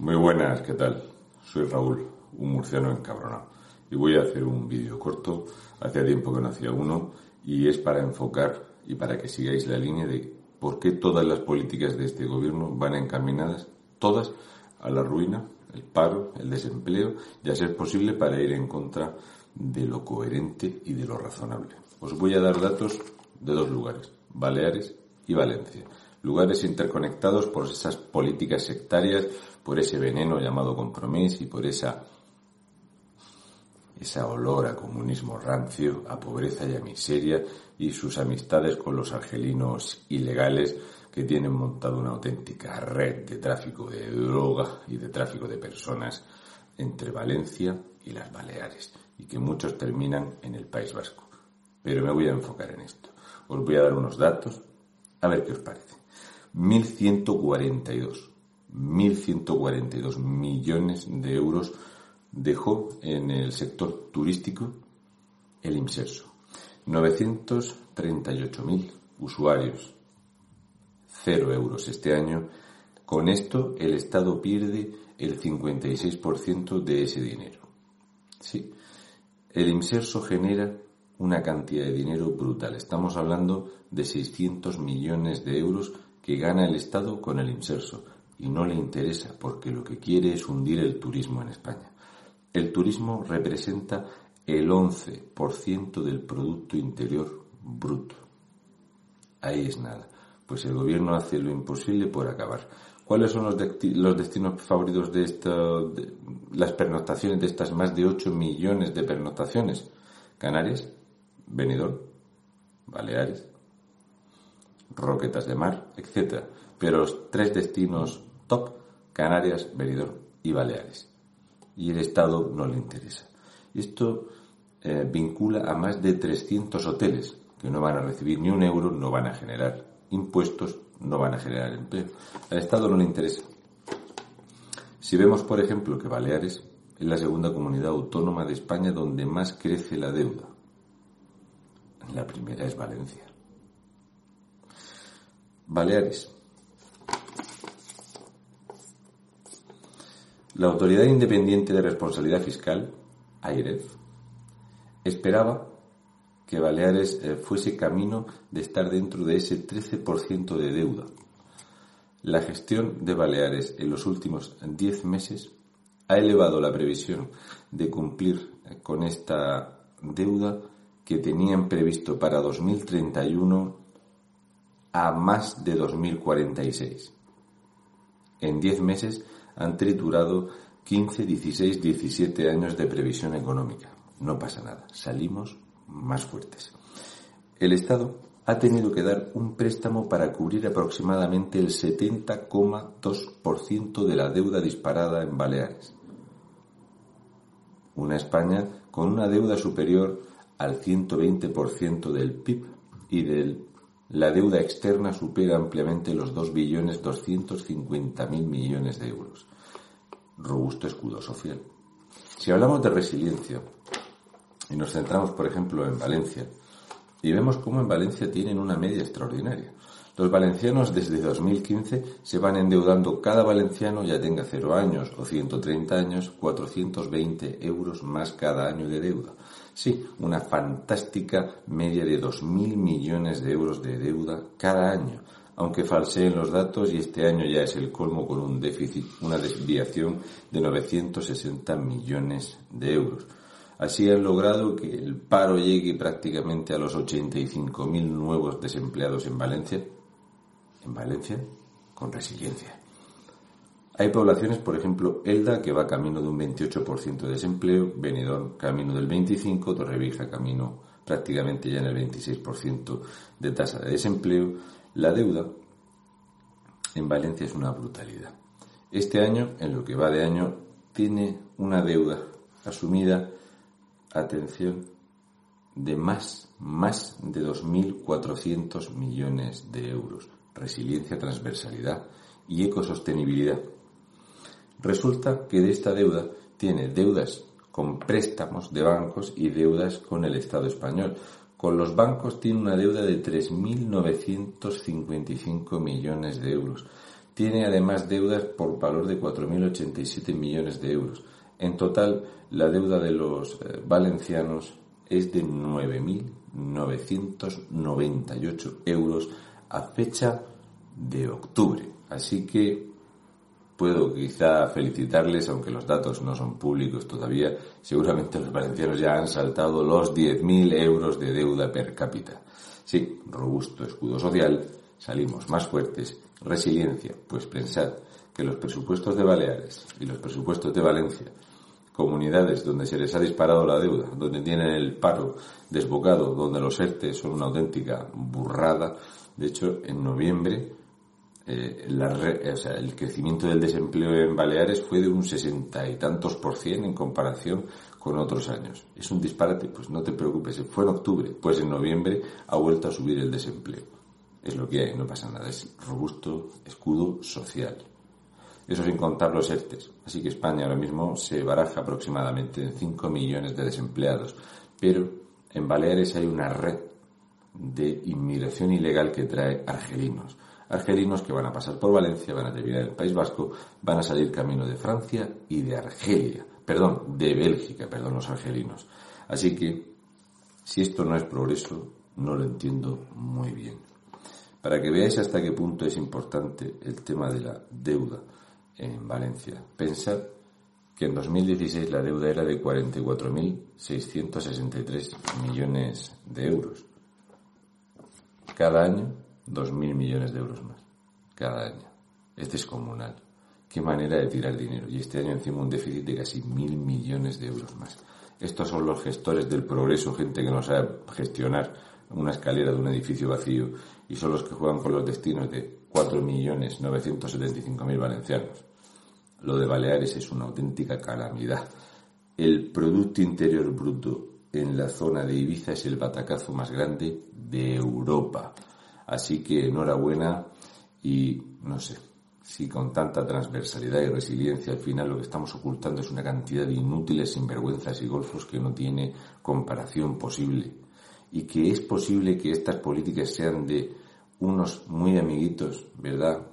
Muy buenas, ¿qué tal? Soy Raúl, un murciano encabronado. Y voy a hacer un vídeo corto. Hacía tiempo que no hacía uno. Y es para enfocar y para que sigáis la línea de por qué todas las políticas de este gobierno van encaminadas, todas, a la ruina, el paro, el desempleo y a ser posible para ir en contra de lo coherente y de lo razonable. Os voy a dar datos de dos lugares, Baleares y Valencia. Lugares interconectados por esas políticas sectarias, por ese veneno llamado compromiso y por esa esa olor a comunismo rancio, a pobreza y a miseria y sus amistades con los argelinos ilegales que tienen montado una auténtica red de tráfico de droga y de tráfico de personas entre Valencia y las Baleares y que muchos terminan en el País Vasco. Pero me voy a enfocar en esto. Os voy a dar unos datos a ver qué os parece. 1142 1.142 millones de euros dejó en el sector turístico el IMSERSO. 938.000 usuarios, cero euros este año. Con esto el Estado pierde el 56% de ese dinero. Sí, el IMSERSO genera una cantidad de dinero brutal. Estamos hablando de 600 millones de euros que gana el Estado con el IMSERSO y no le interesa porque lo que quiere es hundir el turismo en España. El turismo representa el 11% del Producto Interior Bruto. Ahí es nada. Pues el gobierno hace lo imposible por acabar. ¿Cuáles son los, los destinos favoritos de, esta, las pernoctaciones de estas más de 8 millones de pernoctaciones? Canarias, Benidorm, Baleares, Roquetas de Mar, etc. Pero los tres destinos top, Canarias, Benidorm y Baleares. Y el Estado no le interesa. Esto eh, vincula a más de 300 hoteles que no van a recibir ni un euro, no van a generar impuestos, no van a generar empleo. Al Estado no le interesa. Si vemos, por ejemplo, que Baleares es la segunda comunidad autónoma de España donde más crece la deuda. La primera es Valencia. Baleares. La Autoridad Independiente de Responsabilidad Fiscal, AIREF, esperaba que Baleares eh, fuese camino de estar dentro de ese 13% de deuda. La gestión de Baleares en los últimos 10 meses ha elevado la previsión de cumplir eh, con esta deuda que tenían previsto para 2031 a más de 2046. En 10 meses han triturado 15, 16, 17 años de previsión económica. No pasa nada, salimos más fuertes. El Estado ha tenido que dar un préstamo para cubrir aproximadamente el 70,2% de la deuda disparada en Baleares. Una España con una deuda superior al 120% del PIB y de la deuda externa supera ampliamente los 2.250.000 millones de euros. Robusto escudo social. Si hablamos de resiliencia, y nos centramos, por ejemplo, en Valencia, y vemos cómo en Valencia tienen una media extraordinaria. Los valencianos desde 2015 se van endeudando cada valenciano, ya tenga 0 años o 130 años, 420 euros más cada año de deuda. Sí, una fantástica media de 2.000 millones de euros de deuda cada año, aunque falseen los datos y este año ya es el colmo con un déficit, una desviación de 960 millones de euros. Así han logrado que el paro llegue prácticamente a los 85.000 nuevos desempleados en Valencia. En Valencia, con resiliencia. Hay poblaciones, por ejemplo, Elda, que va camino de un 28% de desempleo, Benidorm camino del 25%, Torrevieja camino prácticamente ya en el 26% de tasa de desempleo. La deuda en Valencia es una brutalidad. Este año, en lo que va de año, tiene una deuda asumida, atención, de más, más de 2.400 millones de euros. Resiliencia, transversalidad y ecosostenibilidad. Resulta que de esta deuda tiene deudas con préstamos de bancos y deudas con el Estado español. Con los bancos tiene una deuda de 3.955 millones de euros. Tiene además deudas por valor de 4.087 millones de euros. En total, la deuda de los eh, valencianos es de 9.998 euros a fecha de octubre. Así que puedo quizá felicitarles, aunque los datos no son públicos todavía, seguramente los valencianos ya han saltado los 10.000 euros de deuda per cápita. Sí, robusto escudo social, salimos más fuertes, resiliencia, pues pensad que los presupuestos de Baleares y los presupuestos de Valencia, comunidades donde se les ha disparado la deuda, donde tienen el paro desbocado, donde los ERTE son una auténtica burrada, de hecho, en noviembre eh, el crecimiento del desempleo en Baleares fue de un sesenta y tantos por cien en comparación con otros años. ¿Es un disparate? Pues no te preocupes, fue en octubre, pues en noviembre ha vuelto a subir el desempleo. Es lo que hay, no pasa nada, es robusto escudo social. Eso sin contar los ERTES. Así que España ahora mismo se baraja aproximadamente en 5 millones de desempleados. Pero en Baleares hay una red de inmigración ilegal que trae argelinos argelinos que van a pasar por Valencia, van a terminar en el País Vasco, van a salir camino de Francia y de Argelia, perdón, de Bélgica, perdón, los argelinos. Así que, si esto no es progreso, no lo entiendo muy bien. Para que veáis hasta qué punto es importante el tema de la deuda en Valencia, pensad que en 2016 la deuda era de 44.663 millones de euros. Cada año 2.000 millones de euros más cada año. Es descomunal. Qué manera de tirar dinero. Y este año encima un déficit de casi mil millones de euros más. Estos son los gestores del progreso, gente que no sabe gestionar una escalera de un edificio vacío y son los que juegan con los destinos de 4.975.000 valencianos. Lo de Baleares es una auténtica calamidad. El Producto Interior Bruto en la zona de Ibiza es el batacazo más grande de Europa. Así que enhorabuena y no sé, si con tanta transversalidad y resiliencia al final lo que estamos ocultando es una cantidad de inútiles sinvergüenzas y golfos que no tiene comparación posible. Y que es posible que estas políticas sean de unos muy amiguitos, ¿verdad?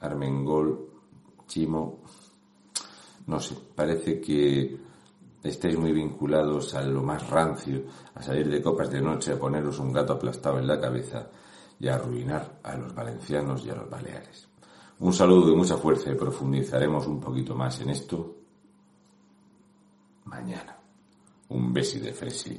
Armengol, Chimo, no sé, parece que estáis muy vinculados a lo más rancio, a salir de copas de noche, a poneros un gato aplastado en la cabeza y arruinar a los valencianos y a los baleares. Un saludo y mucha fuerza y profundizaremos un poquito más en esto mañana. Un besi de fresi.